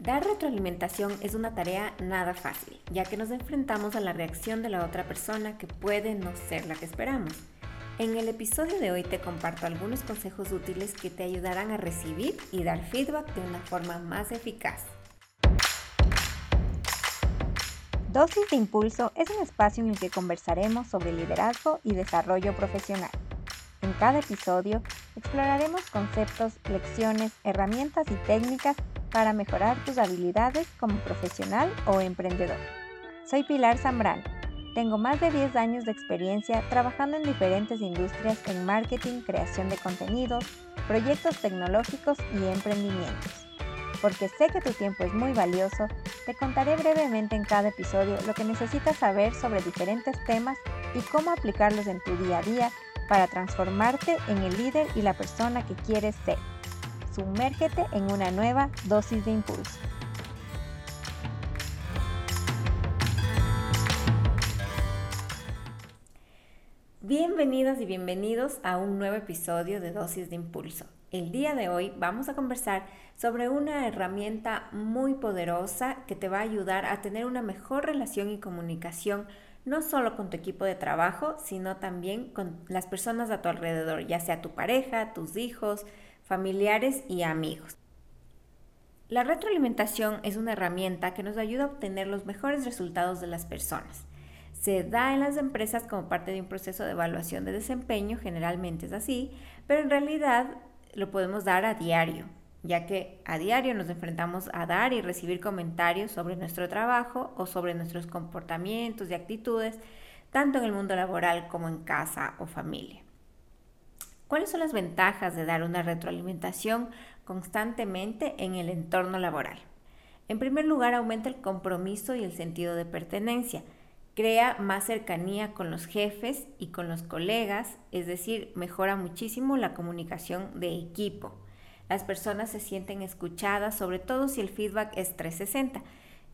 Dar retroalimentación es una tarea nada fácil, ya que nos enfrentamos a la reacción de la otra persona que puede no ser la que esperamos. En el episodio de hoy te comparto algunos consejos útiles que te ayudarán a recibir y dar feedback de una forma más eficaz. Dosis de Impulso es un espacio en el que conversaremos sobre liderazgo y desarrollo profesional. En cada episodio exploraremos conceptos, lecciones, herramientas y técnicas para mejorar tus habilidades como profesional o emprendedor. Soy Pilar Zambrano. Tengo más de 10 años de experiencia trabajando en diferentes industrias en marketing, creación de contenidos, proyectos tecnológicos y emprendimientos. Porque sé que tu tiempo es muy valioso, te contaré brevemente en cada episodio lo que necesitas saber sobre diferentes temas y cómo aplicarlos en tu día a día para transformarte en el líder y la persona que quieres ser. Sumérgete en una nueva dosis de impulso. Bienvenidas y bienvenidos a un nuevo episodio de Dosis de Impulso. El día de hoy vamos a conversar sobre una herramienta muy poderosa que te va a ayudar a tener una mejor relación y comunicación no solo con tu equipo de trabajo, sino también con las personas a tu alrededor, ya sea tu pareja, tus hijos, familiares y amigos. La retroalimentación es una herramienta que nos ayuda a obtener los mejores resultados de las personas. Se da en las empresas como parte de un proceso de evaluación de desempeño, generalmente es así, pero en realidad lo podemos dar a diario ya que a diario nos enfrentamos a dar y recibir comentarios sobre nuestro trabajo o sobre nuestros comportamientos y actitudes, tanto en el mundo laboral como en casa o familia. ¿Cuáles son las ventajas de dar una retroalimentación constantemente en el entorno laboral? En primer lugar, aumenta el compromiso y el sentido de pertenencia. Crea más cercanía con los jefes y con los colegas, es decir, mejora muchísimo la comunicación de equipo las personas se sienten escuchadas, sobre todo si el feedback es 360.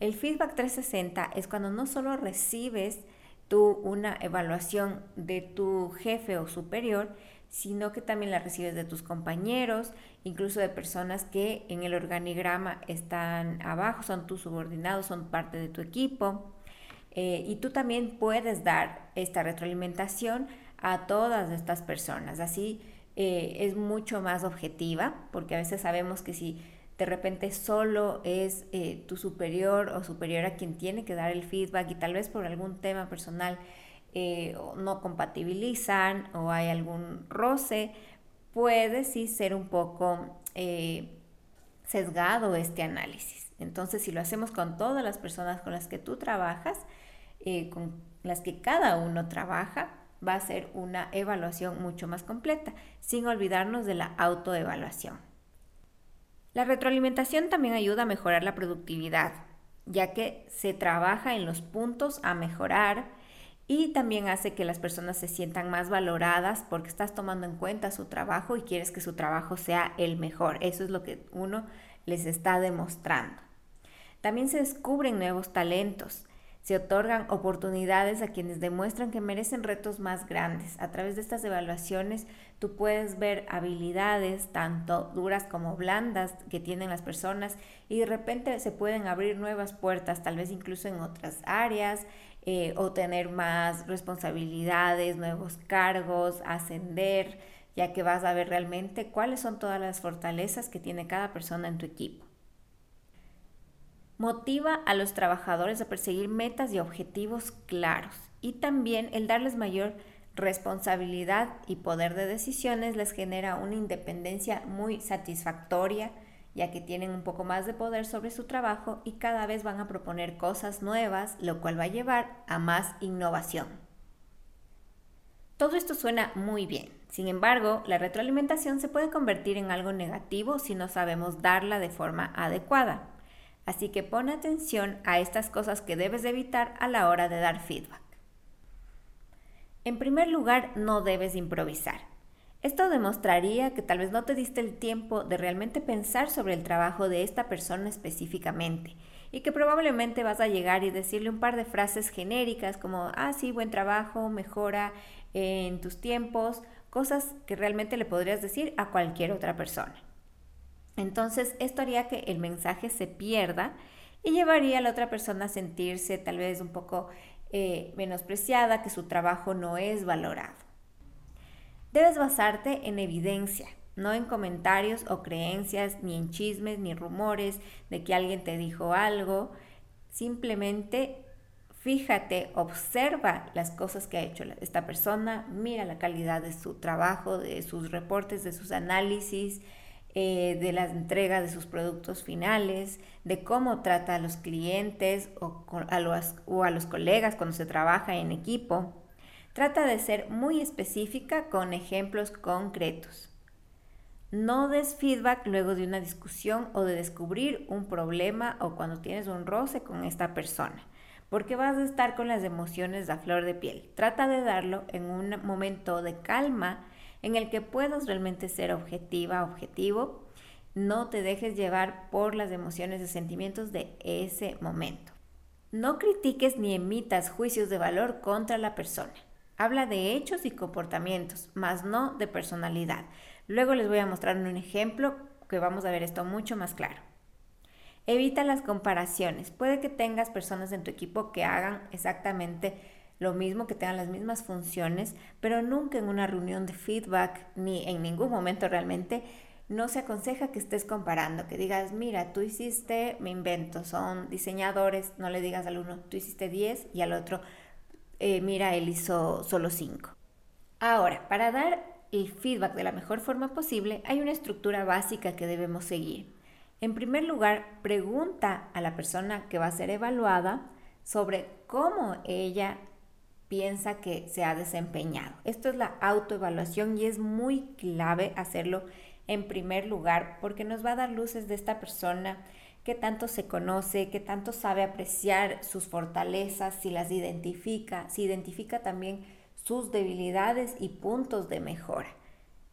El feedback 360 es cuando no solo recibes tú una evaluación de tu jefe o superior, sino que también la recibes de tus compañeros, incluso de personas que en el organigrama están abajo, son tus subordinados, son parte de tu equipo. Eh, y tú también puedes dar esta retroalimentación a todas estas personas. Así eh, es mucho más objetiva, porque a veces sabemos que si de repente solo es eh, tu superior o superior a quien tiene que dar el feedback y tal vez por algún tema personal eh, no compatibilizan o hay algún roce, puede sí ser un poco sesgado este análisis. Entonces, si lo hacemos con todas las personas con las que tú trabajas, con las que cada uno trabaja, va a ser una evaluación mucho más completa, sin olvidarnos de la autoevaluación. La retroalimentación también ayuda a mejorar la productividad, ya que se trabaja en los puntos a mejorar y también hace que las personas se sientan más valoradas porque estás tomando en cuenta su trabajo y quieres que su trabajo sea el mejor. Eso es lo que uno les está demostrando. También se descubren nuevos talentos se otorgan oportunidades a quienes demuestran que merecen retos más grandes. A través de estas evaluaciones tú puedes ver habilidades tanto duras como blandas que tienen las personas y de repente se pueden abrir nuevas puertas, tal vez incluso en otras áreas, eh, o tener más responsabilidades, nuevos cargos, ascender, ya que vas a ver realmente cuáles son todas las fortalezas que tiene cada persona en tu equipo. Motiva a los trabajadores a perseguir metas y objetivos claros y también el darles mayor responsabilidad y poder de decisiones les genera una independencia muy satisfactoria ya que tienen un poco más de poder sobre su trabajo y cada vez van a proponer cosas nuevas, lo cual va a llevar a más innovación. Todo esto suena muy bien. Sin embargo, la retroalimentación se puede convertir en algo negativo si no sabemos darla de forma adecuada. Así que pon atención a estas cosas que debes evitar a la hora de dar feedback. En primer lugar, no debes improvisar. Esto demostraría que tal vez no te diste el tiempo de realmente pensar sobre el trabajo de esta persona específicamente y que probablemente vas a llegar y decirle un par de frases genéricas como, ah, sí, buen trabajo, mejora en tus tiempos, cosas que realmente le podrías decir a cualquier otra persona. Entonces, esto haría que el mensaje se pierda y llevaría a la otra persona a sentirse tal vez un poco eh, menospreciada, que su trabajo no es valorado. Debes basarte en evidencia, no en comentarios o creencias, ni en chismes, ni rumores de que alguien te dijo algo. Simplemente fíjate, observa las cosas que ha hecho esta persona, mira la calidad de su trabajo, de sus reportes, de sus análisis, eh, de la entrega de sus productos finales, de cómo trata a los clientes o, a los, o a los colegas cuando se trabaja en equipo. Trata de ser muy específica con ejemplos concretos. No des feedback luego de una discusión o de descubrir un problema o cuando tienes un roce con esta persona, porque vas a estar con las emociones a flor de piel. Trata de darlo en un momento de calma en el que puedas realmente ser objetiva, objetivo. No te dejes llevar por las emociones y sentimientos de ese momento. No critiques ni emitas juicios de valor contra la persona. Habla de hechos y comportamientos, más no de personalidad. Luego les voy a mostrar un ejemplo que vamos a ver esto mucho más claro. Evita las comparaciones. Puede que tengas personas en tu equipo que hagan exactamente lo mismo, que tengan las mismas funciones, pero nunca en una reunión de feedback ni en ningún momento realmente no se aconseja que estés comparando, que digas, mira, tú hiciste, me invento, son diseñadores, no le digas al uno, tú hiciste 10 y al otro, eh, mira, él hizo solo 5. Ahora, para dar el feedback de la mejor forma posible, hay una estructura básica que debemos seguir. En primer lugar, pregunta a la persona que va a ser evaluada sobre cómo ella piensa que se ha desempeñado. Esto es la autoevaluación y es muy clave hacerlo en primer lugar porque nos va a dar luces de esta persona que tanto se conoce, que tanto sabe apreciar sus fortalezas, si las identifica, si identifica también sus debilidades y puntos de mejora.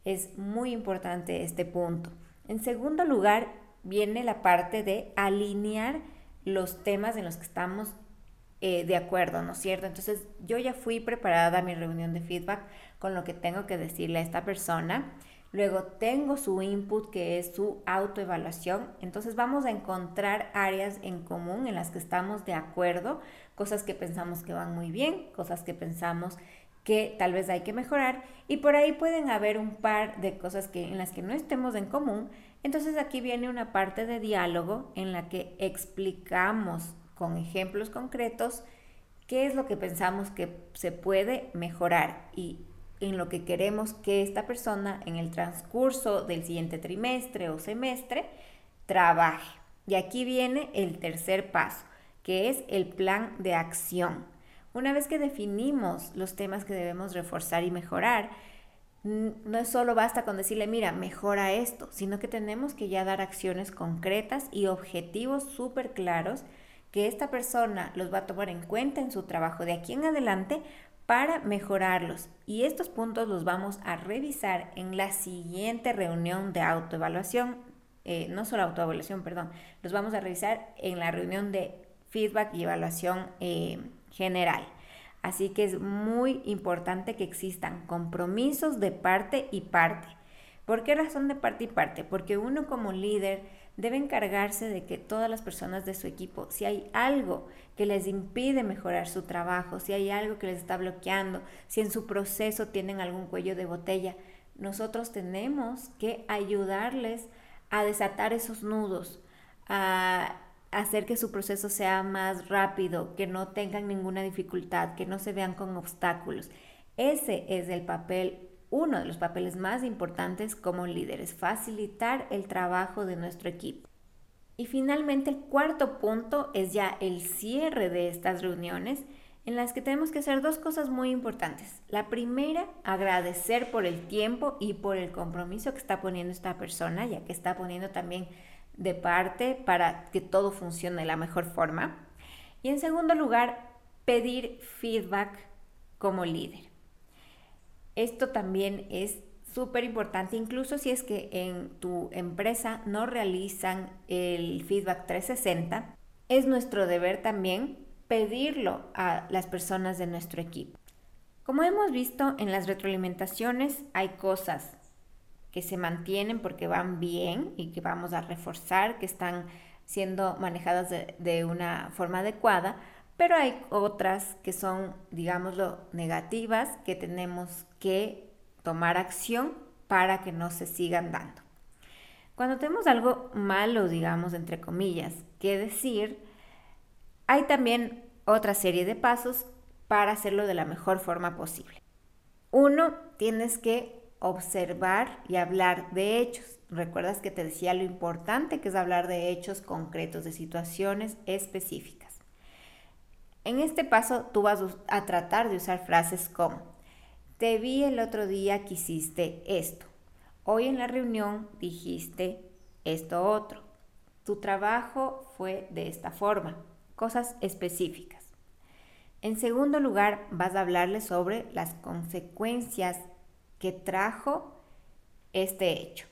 Es muy importante este punto. En segundo lugar, viene la parte de alinear los temas en los que estamos eh, de acuerdo, ¿no es cierto? Entonces yo ya fui preparada a mi reunión de feedback con lo que tengo que decirle a esta persona. Luego tengo su input que es su autoevaluación. Entonces vamos a encontrar áreas en común en las que estamos de acuerdo, cosas que pensamos que van muy bien, cosas que pensamos que tal vez hay que mejorar y por ahí pueden haber un par de cosas que en las que no estemos en común. Entonces aquí viene una parte de diálogo en la que explicamos con ejemplos concretos qué es lo que pensamos que se puede mejorar y en lo que queremos que esta persona en el transcurso del siguiente trimestre o semestre trabaje. Y aquí viene el tercer paso, que es el plan de acción. Una vez que definimos los temas que debemos reforzar y mejorar, no solo basta con decirle, mira, mejora esto, sino que tenemos que ya dar acciones concretas y objetivos súper claros que esta persona los va a tomar en cuenta en su trabajo de aquí en adelante para mejorarlos. Y estos puntos los vamos a revisar en la siguiente reunión de autoevaluación, eh, no solo autoevaluación, perdón, los vamos a revisar en la reunión de feedback y evaluación eh, general. Así que es muy importante que existan compromisos de parte y parte. ¿Por qué razón de parte y parte? Porque uno como líder debe encargarse de que todas las personas de su equipo, si hay algo que les impide mejorar su trabajo, si hay algo que les está bloqueando, si en su proceso tienen algún cuello de botella, nosotros tenemos que ayudarles a desatar esos nudos, a hacer que su proceso sea más rápido, que no tengan ninguna dificultad, que no se vean con obstáculos. Ese es el papel uno de los papeles más importantes como líderes, facilitar el trabajo de nuestro equipo. Y finalmente el cuarto punto es ya el cierre de estas reuniones en las que tenemos que hacer dos cosas muy importantes. La primera, agradecer por el tiempo y por el compromiso que está poniendo esta persona, ya que está poniendo también de parte para que todo funcione de la mejor forma. Y en segundo lugar, pedir feedback como líder. Esto también es súper importante, incluso si es que en tu empresa no realizan el feedback 360, es nuestro deber también pedirlo a las personas de nuestro equipo. Como hemos visto en las retroalimentaciones, hay cosas que se mantienen porque van bien y que vamos a reforzar, que están siendo manejadas de, una forma adecuada, pero hay otras que son, digámoslo, negativas, que tenemos que tomar acción para que no se sigan dando. Cuando tenemos algo malo, digamos, entre comillas, que decir, hay también otra serie de pasos para hacerlo de la mejor forma posible. Uno, tienes que observar y hablar de hechos. Recuerdas que te decía lo importante que es hablar de hechos concretos, de situaciones específicas. En este paso tú vas a tratar de usar frases como, te vi el otro día que hiciste esto. Hoy en la reunión dijiste esto otro. Tu trabajo fue de esta forma. Cosas específicas. En segundo lugar, vas a hablarle sobre las consecuencias que trajo este hecho.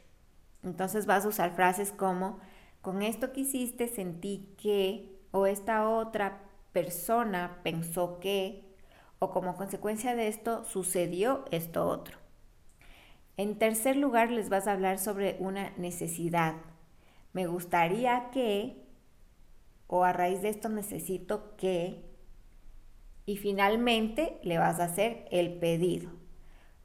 Entonces vas a usar frases como, con esto que hiciste sentí que, o esta otra persona pensó que, o como consecuencia de esto sucedió esto otro. En tercer lugar, les vas a hablar sobre una necesidad. Me gustaría que, o a raíz de esto necesito que, y finalmente le vas a hacer el pedido.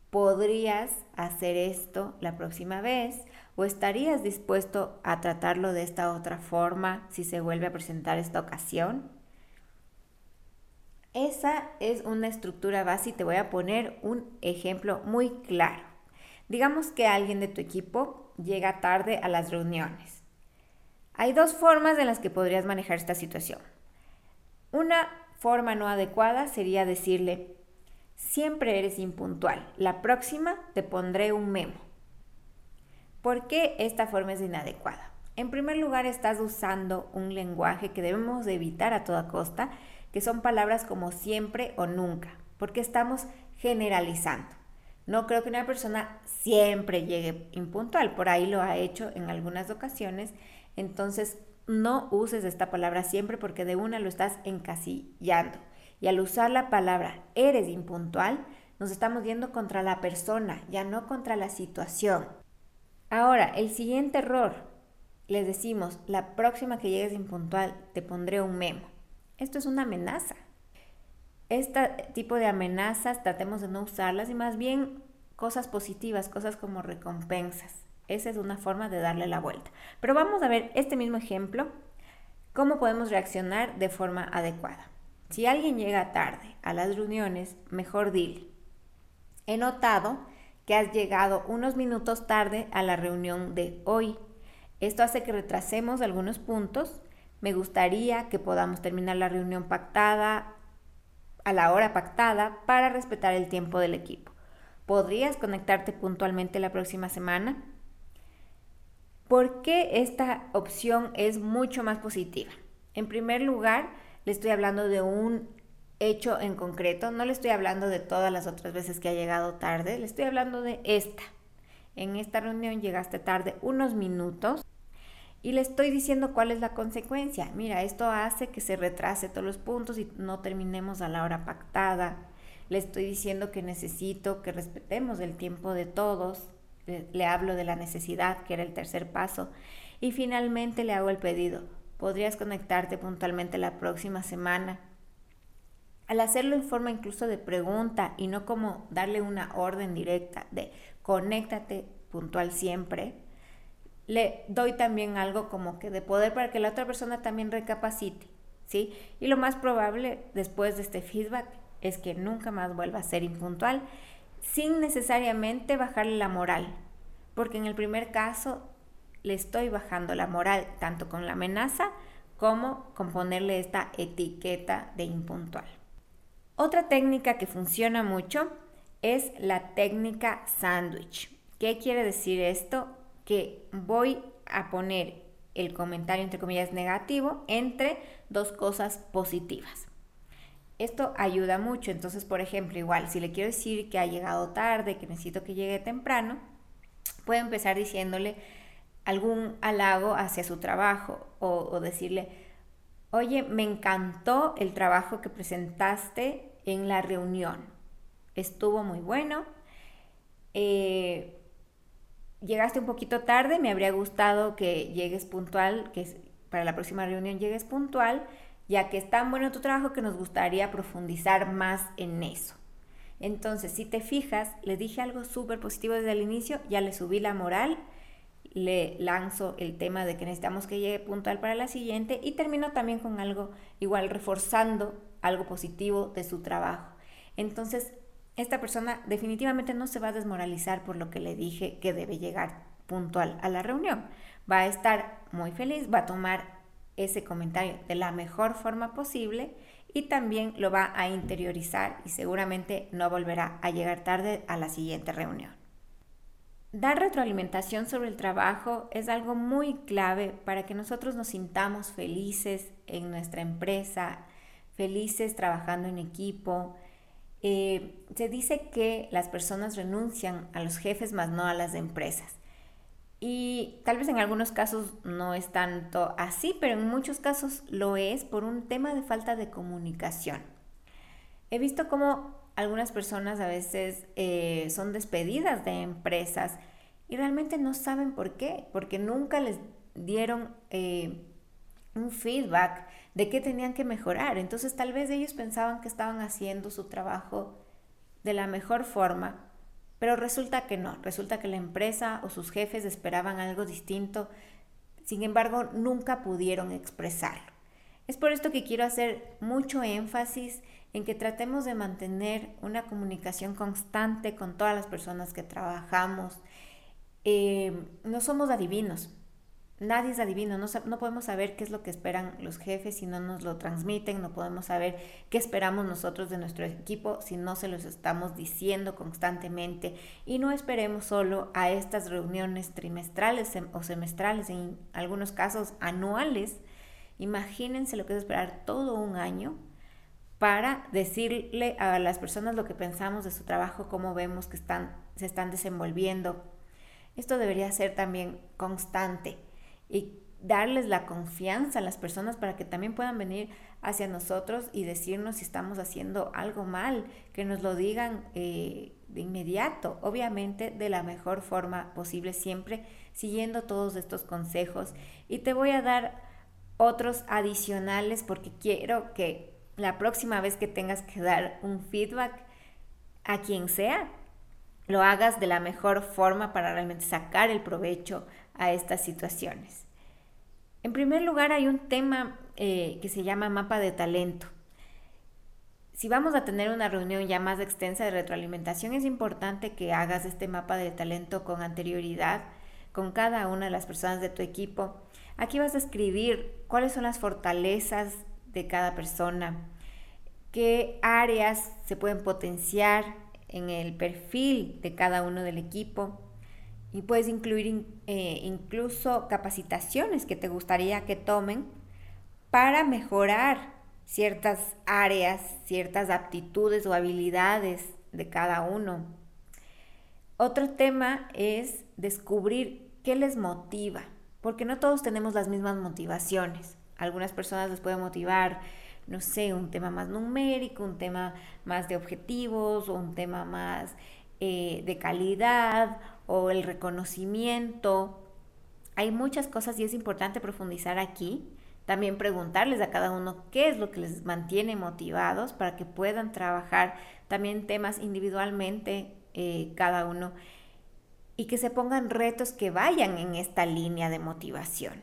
¿Podrías hacer esto la próxima vez? ¿O estarías dispuesto a tratarlo de esta otra forma si se vuelve a presentar esta ocasión? Esa es una estructura base y te voy a poner un ejemplo muy claro. Digamos que alguien de tu equipo llega tarde a las reuniones. Hay dos formas en las que podrías manejar esta situación. Una forma no adecuada sería decirle, siempre eres impuntual, la próxima te pondré un memo. ¿Por qué esta forma es inadecuada? En primer lugar, estás usando un lenguaje que debemos evitar a toda costa, que son palabras como siempre o nunca, porque estamos generalizando. No creo que una persona siempre llegue impuntual, por ahí lo ha hecho en algunas ocasiones, entonces no uses esta palabra siempre porque de una lo estás encasillando. Y al usar la palabra eres impuntual, nos estamos yendo contra la persona, ya no contra la situación. Ahora, el siguiente error, les decimos, la próxima que llegues impuntual te pondré un memo. Esto es una amenaza. Este tipo de amenazas tratemos de no usarlas y más bien cosas positivas, cosas como recompensas. Esa es una forma de darle la vuelta. Pero vamos a ver este mismo ejemplo, cómo podemos reaccionar de forma adecuada. Si alguien llega tarde a las reuniones, mejor dile. He notado que has llegado unos minutos tarde a la reunión de hoy. Esto hace que retrasemos algunos puntos. Me gustaría que podamos terminar la reunión pactada a la hora pactada para respetar el tiempo del equipo. ¿Podrías conectarte puntualmente la próxima semana? ¿Por qué esta opción es mucho más positiva? En primer lugar, le estoy hablando de un hecho en concreto, no le estoy hablando de todas las otras veces que ha llegado tarde, le estoy hablando de esta. En esta reunión llegaste tarde unos minutos y le estoy diciendo cuál es la consecuencia. Mira, esto hace que se retrase todos los puntos y no terminemos a la hora pactada. Le estoy diciendo que necesito que respetemos el tiempo de todos le, hablo de la necesidad, que era el tercer paso, y finalmente le hago el pedido. ¿Podrías conectarte puntualmente la próxima semana? Al hacerlo en forma incluso de pregunta y no como darle una orden directa de conéctate puntual siempre, le doy también algo como que de poder para que la otra persona también recapacite, ¿sí? Y lo más probable después de este feedback es que nunca más vuelva a ser impuntual sin necesariamente bajarle la moral, porque en el primer caso le estoy bajando la moral tanto con la amenaza como con ponerle esta etiqueta de impuntual. Otra técnica que funciona mucho es la técnica sándwich. ¿Qué quiere decir esto? Que voy a poner el comentario entre comillas negativo entre dos cosas positivas. Esto ayuda mucho. Entonces, por ejemplo, igual, si le quiero decir que ha llegado tarde, que necesito que llegue temprano, puedo empezar diciéndole algún halago hacia su trabajo o, decirle, oye, me encantó el trabajo que presentaste en la reunión. Estuvo muy bueno. Eh, llegaste un poquito tarde, me habría gustado que llegues puntual, que para la próxima reunión llegues puntual, ya que es tan bueno tu trabajo que nos gustaría profundizar más en eso. Entonces, si te fijas, le dije algo súper positivo desde el inicio, ya le subí la moral, le lanzo el tema de que necesitamos que llegue puntual para la siguiente y termino también con algo igual reforzando algo positivo de su trabajo. Entonces, esta persona definitivamente no se va a desmoralizar por lo que le dije que debe llegar puntual a la reunión. Va a estar muy feliz, va a tomar ese comentario de la mejor forma posible y también lo va a interiorizar y seguramente no volverá a llegar tarde a la siguiente reunión. Dar retroalimentación sobre el trabajo es algo muy clave para que nosotros nos sintamos felices en nuestra empresa, felices trabajando en equipo. Eh, se dice que las personas renuncian a los jefes más no a las empresas. Y tal vez en algunos casos no es tanto así, pero en muchos casos lo es por un tema de falta de comunicación. He visto cómo algunas personas a veces eh, son despedidas de empresas y realmente no saben por qué, porque nunca les dieron eh, un feedback de qué tenían que mejorar. Entonces tal vez ellos pensaban que estaban haciendo su trabajo de la mejor forma pero resulta que no, resulta que la empresa o sus jefes esperaban algo distinto, sin embargo nunca pudieron expresarlo. Es por esto que quiero hacer mucho énfasis en que tratemos de mantener una comunicación constante con todas las personas que trabajamos. Eh, no somos adivinos, Nadie es adivino, no, podemos saber qué es lo que esperan los jefes si no nos lo transmiten, no podemos saber qué esperamos nosotros de nuestro equipo si no se los estamos diciendo constantemente. Y no esperemos solo a estas reuniones trimestrales o semestrales, en algunos casos anuales. Imagínense lo que es esperar todo un año para decirle a las personas lo que pensamos de su trabajo, cómo vemos que están, se están desenvolviendo. Esto debería ser también constante y darles la confianza a las personas para que también puedan venir hacia nosotros y decirnos si estamos haciendo algo mal, que nos lo digan eh, de inmediato, obviamente de la mejor forma posible, siempre siguiendo todos estos consejos. Y te voy a dar otros adicionales porque quiero que la próxima vez que tengas que dar un feedback a quien sea, lo hagas de la mejor forma para realmente sacar el provecho a estas situaciones. En primer lugar, hay un tema eh, que se llama mapa de talento. Si vamos a tener una reunión ya más extensa de retroalimentación, es importante que hagas este mapa de talento con anterioridad con cada una de las personas de tu equipo. Aquí vas a escribir cuáles son las fortalezas de cada persona, qué áreas se pueden potenciar en el perfil de cada uno del equipo, y puedes incluir eh, incluso capacitaciones que te gustaría que tomen para mejorar ciertas áreas, ciertas aptitudes o habilidades de cada uno. Otro tema es descubrir qué les motiva, porque no todos tenemos las mismas motivaciones. Algunas personas les puede motivar, no sé, un tema más numérico, un tema más de objetivos, o un tema más eh, de calidad o el reconocimiento. Hay muchas cosas y es importante profundizar aquí. También preguntarles a cada uno qué es lo que les mantiene motivados para que puedan trabajar también temas individualmente eh, cada uno y que se pongan retos que vayan en esta línea de motivación.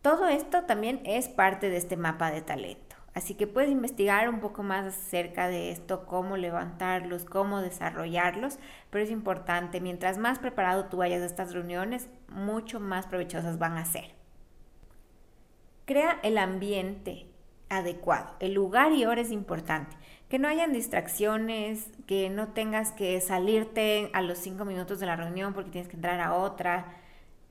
Todo esto también es parte de este mapa de talento. Así que puedes investigar un poco más acerca de esto, cómo levantarlos, cómo desarrollarlos, pero es importante, mientras más preparado tú vayas a estas reuniones, mucho más provechosas van a ser. Crea el ambiente adecuado, el lugar y hora es importante. Que no hayan distracciones, que no tengas que salirte a los cinco minutos de la reunión porque tienes que entrar a otra.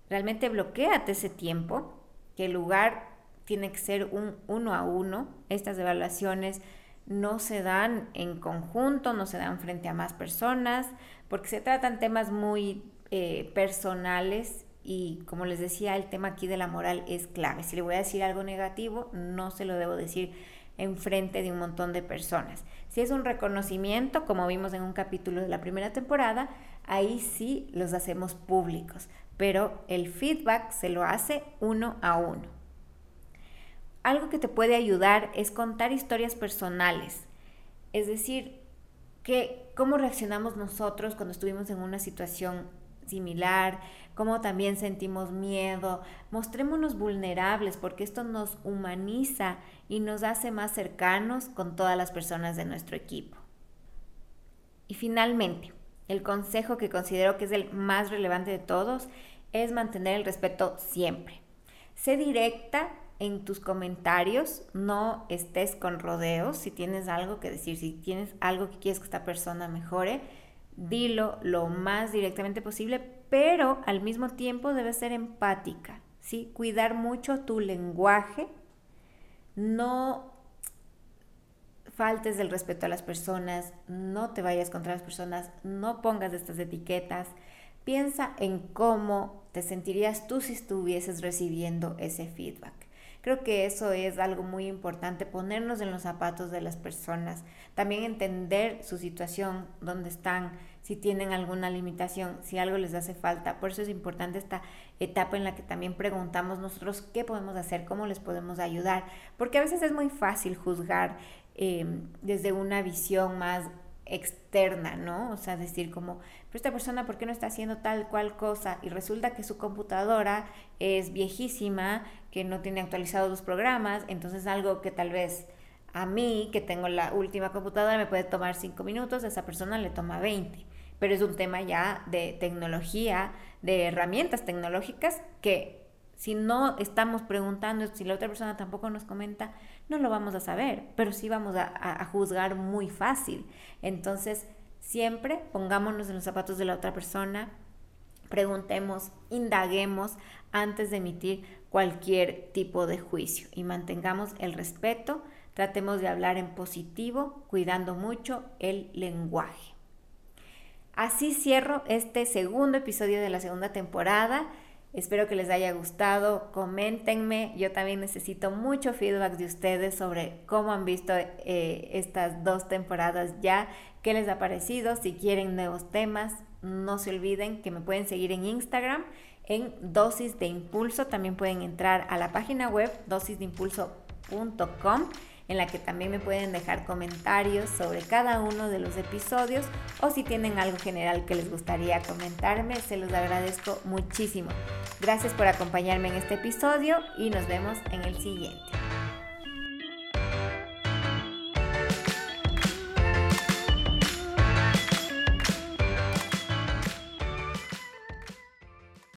Realmente bloqueate ese tiempo, que el lugar tiene que ser un uno a uno. Estas evaluaciones no se dan en conjunto, no se dan frente a más personas, porque se tratan temas muy eh, personales y como les decía, el tema aquí de la moral es clave. Si le voy a decir algo negativo, no se lo debo decir en frente de un montón de personas. Si es un reconocimiento, como vimos en un capítulo de la primera temporada, ahí sí los hacemos públicos, pero el feedback se lo hace uno a uno. Algo que te puede ayudar es contar historias personales, es decir, que cómo reaccionamos nosotros cuando estuvimos en una situación similar, cómo también sentimos miedo. Mostrémonos vulnerables porque esto nos humaniza y nos hace más cercanos con todas las personas de nuestro equipo. Y finalmente, el consejo que considero que es el más relevante de todos es mantener el respeto siempre. Sé directa en tus comentarios, no estés con rodeos. Si tienes algo que decir, si tienes algo que quieres que esta persona mejore, dilo lo más directamente posible, pero al mismo tiempo debes ser empática, ¿sí? Cuidar mucho tu lenguaje, no faltes del respeto a las personas, no te vayas contra las personas, no pongas estas etiquetas. Piensa en cómo te sentirías tú si estuvieses recibiendo ese feedback. Creo que eso es algo muy importante, ponernos en los zapatos de las personas, también entender su situación, dónde están, si tienen alguna limitación, si algo les hace falta. Por eso es importante esta etapa en la que también preguntamos nosotros qué podemos hacer, cómo les podemos ayudar, porque a veces es muy fácil juzgar em, desde una visión más externa, ¿no? O sea, decir como, pero esta persona, ¿por qué no está haciendo tal cual cosa? Y resulta que su computadora es viejísima, que no tiene actualizados los programas, entonces algo que tal vez a mí, que tengo la última computadora, me puede tomar cinco minutos, a esa persona le toma 20. Pero es un tema ya de tecnología, de herramientas tecnológicas que si no estamos preguntando, si la otra persona tampoco nos comenta, no lo vamos a saber, pero sí vamos a, juzgar muy fácil. Entonces, siempre pongámonos en los zapatos de la otra persona, preguntemos, indaguemos antes de emitir cualquier tipo de juicio y mantengamos el respeto, tratemos de hablar en positivo, cuidando mucho el lenguaje. Así cierro este segundo episodio de la segunda temporada. Espero que les haya gustado. Coméntenme. Yo también necesito mucho feedback de ustedes sobre cómo han visto eh, estas dos temporadas ya, qué les ha parecido. Si quieren nuevos temas, no se olviden que me pueden seguir en Instagram en dosis de impulso. También pueden entrar a la página web dosisdeimpulso.com en la que también me pueden dejar comentarios sobre cada uno de los episodios o si tienen algo general que les gustaría comentarme, se los agradezco muchísimo. Gracias por acompañarme en este episodio y nos vemos en el siguiente.